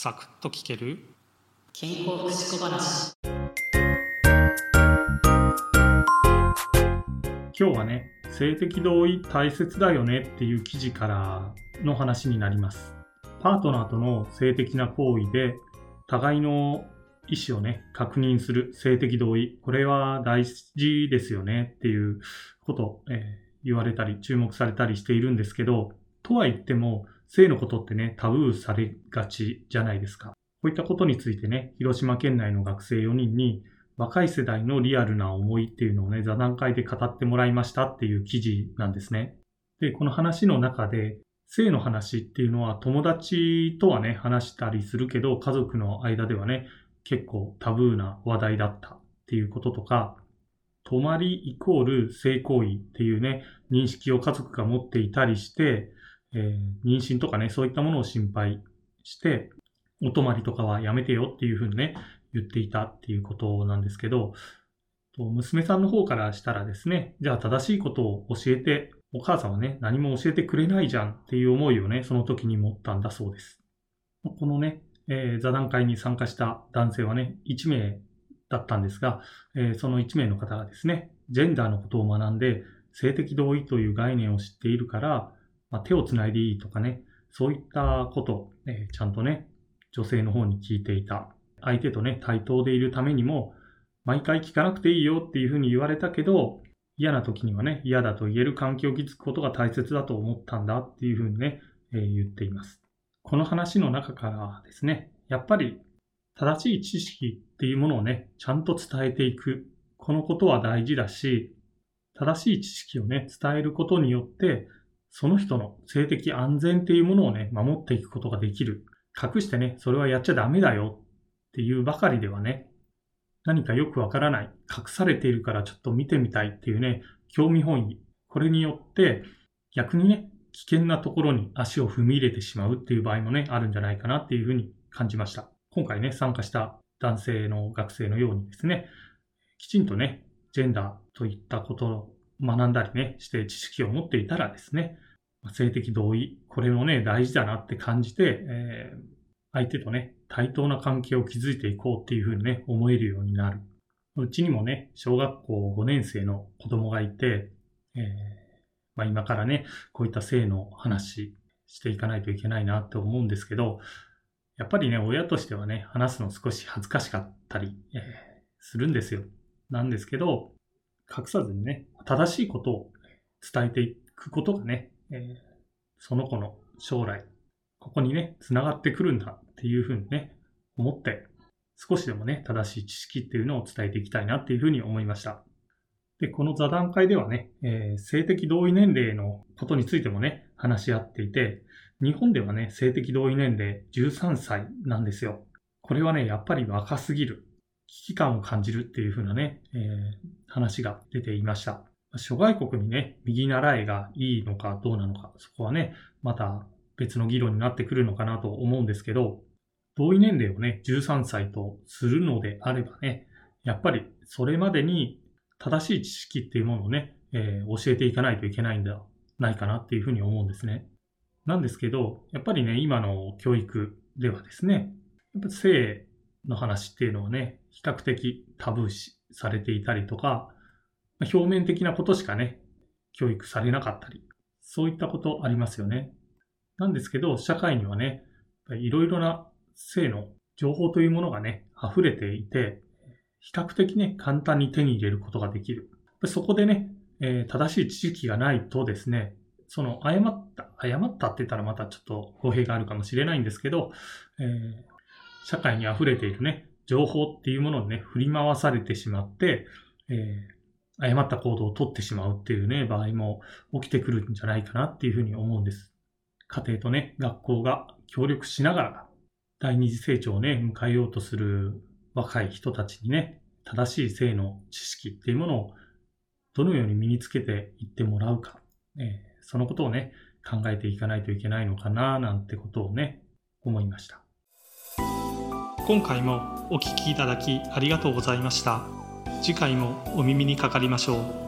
サクッと聞ける？健康福祉小話。今日はね性的同意大切だよねっていう記事からの話になります。パートナーとの性的な行為で互いの意思をね、確認する性的同意。これは大事ですよねっていうことを、えー、言われたり注目されたりしているんですけど、とは言っても、性のことってね、タブーされがちじゃないですか。こういったことについてね、広島県内の学生4人に若い世代のリアルな思いっていうのをね、座談会で語ってもらいましたっていう記事なんですね。で、この話の中で、性の話っていうのは友達とはね、話したりするけど、家族の間ではね、結構タブーな話題だったっていうこととか、泊まりイコール性行為っていうね、認識を家族が持っていたりして、えー、妊娠とかね、そういったものを心配して、お泊まりとかはやめてよっていうふうにね、言っていたっていうことなんですけど、娘さんの方からしたらですね、じゃあ正しいことを教えて、お母さんはね、何も教えてくれないじゃんっていう思いをね、その時に持ったんだそうです。このね、えー、座談会に参加した男性はね、1名だったんですが、えー、その1名の方がですね、ジェンダーのことを学んで、性的同意という概念を知っているから、まあ、手をつないでいいとかね、そういったこと、えー、ちゃんとね、女性の方に聞いていた。相手とね、対等でいるためにも、毎回聞かなくていいよっていうふうに言われたけど、嫌な時にはね、嫌だと言える環境を築くことが大切だと思ったんだっていうふうにね、えー、言っています。この話の中からですね、やっぱり正しい知識っていうものをね、ちゃんと伝えていく。このことは大事だし、正しい知識をね、伝えることによって、その人の性的安全っていうものをね、守っていくことができる。隠してね、それはやっちゃダメだよっていうばかりではね、何かよくわからない、隠されているからちょっと見てみたいっていうね、興味本位。これによって、逆にね、危険なところに足を踏み入れてしまうっていう場合もね、あるんじゃないかなっていうふうに感じました。今回ね、参加した男性の学生のようにですね、きちんとね、ジェンダーといったこと学んだりね、して知識を持っていたらですね、性的同意、これもね、大事だなって感じて、えー、相手とね、対等な関係を築いていこうっていうふうにね、思えるようになる。うちにもね、小学校5年生の子供がいて、えー、まあ、今からね、こういった性の話していかないといけないなって思うんですけど、やっぱりね、親としてはね、話すの少し恥ずかしかったり、えー、するんですよ。なんですけど、隠さずにね、正しいことを伝えていくことがね、えー、その子の将来、ここにね、繋がってくるんだっていうふうにね、思って、少しでもね、正しい知識っていうのを伝えていきたいなっていうふうに思いました。で、この座談会ではね、えー、性的同意年齢のことについてもね、話し合っていて、日本ではね、性的同意年齢13歳なんですよ。これはね、やっぱり若すぎる。危機感を感じるっていう風なね、えー、話が出ていました。諸外国にね、右習いがいいのかどうなのか、そこはね、また別の議論になってくるのかなと思うんですけど、同意年齢をね、13歳とするのであればね、やっぱりそれまでに正しい知識っていうものをね、えー、教えていかないといけないんじゃないかなっていうふうに思うんですね。なんですけど、やっぱりね、今の教育ではですね、やっぱ性の話っていうのはね、比較的タブー視されていたりとか、表面的なことしかね、教育されなかったり、そういったことありますよね。なんですけど、社会にはね、いろいろな性の情報というものがね、溢れていて、比較的ね、簡単に手に入れることができる。そこでね、えー、正しい知識がないとですね、その誤った、誤ったって言ったらまたちょっと語弊があるかもしれないんですけど、えー、社会に溢れているね、情報っていうものにね、振り回されてしまって、えー、誤った行動をとってしまうっていうね、場合も起きてくるんじゃないかなっていうふうに思うんです。家庭とね、学校が協力しながら、第二次成長をね、迎えようとする若い人たちにね、正しい性の知識っていうものをどのように身につけていってもらうか、えー、そのことをね、考えていかないといけないのかな、なんてことをね、思いました。今回もお聴きいただきありがとうございました。次回もお耳にかかりましょう。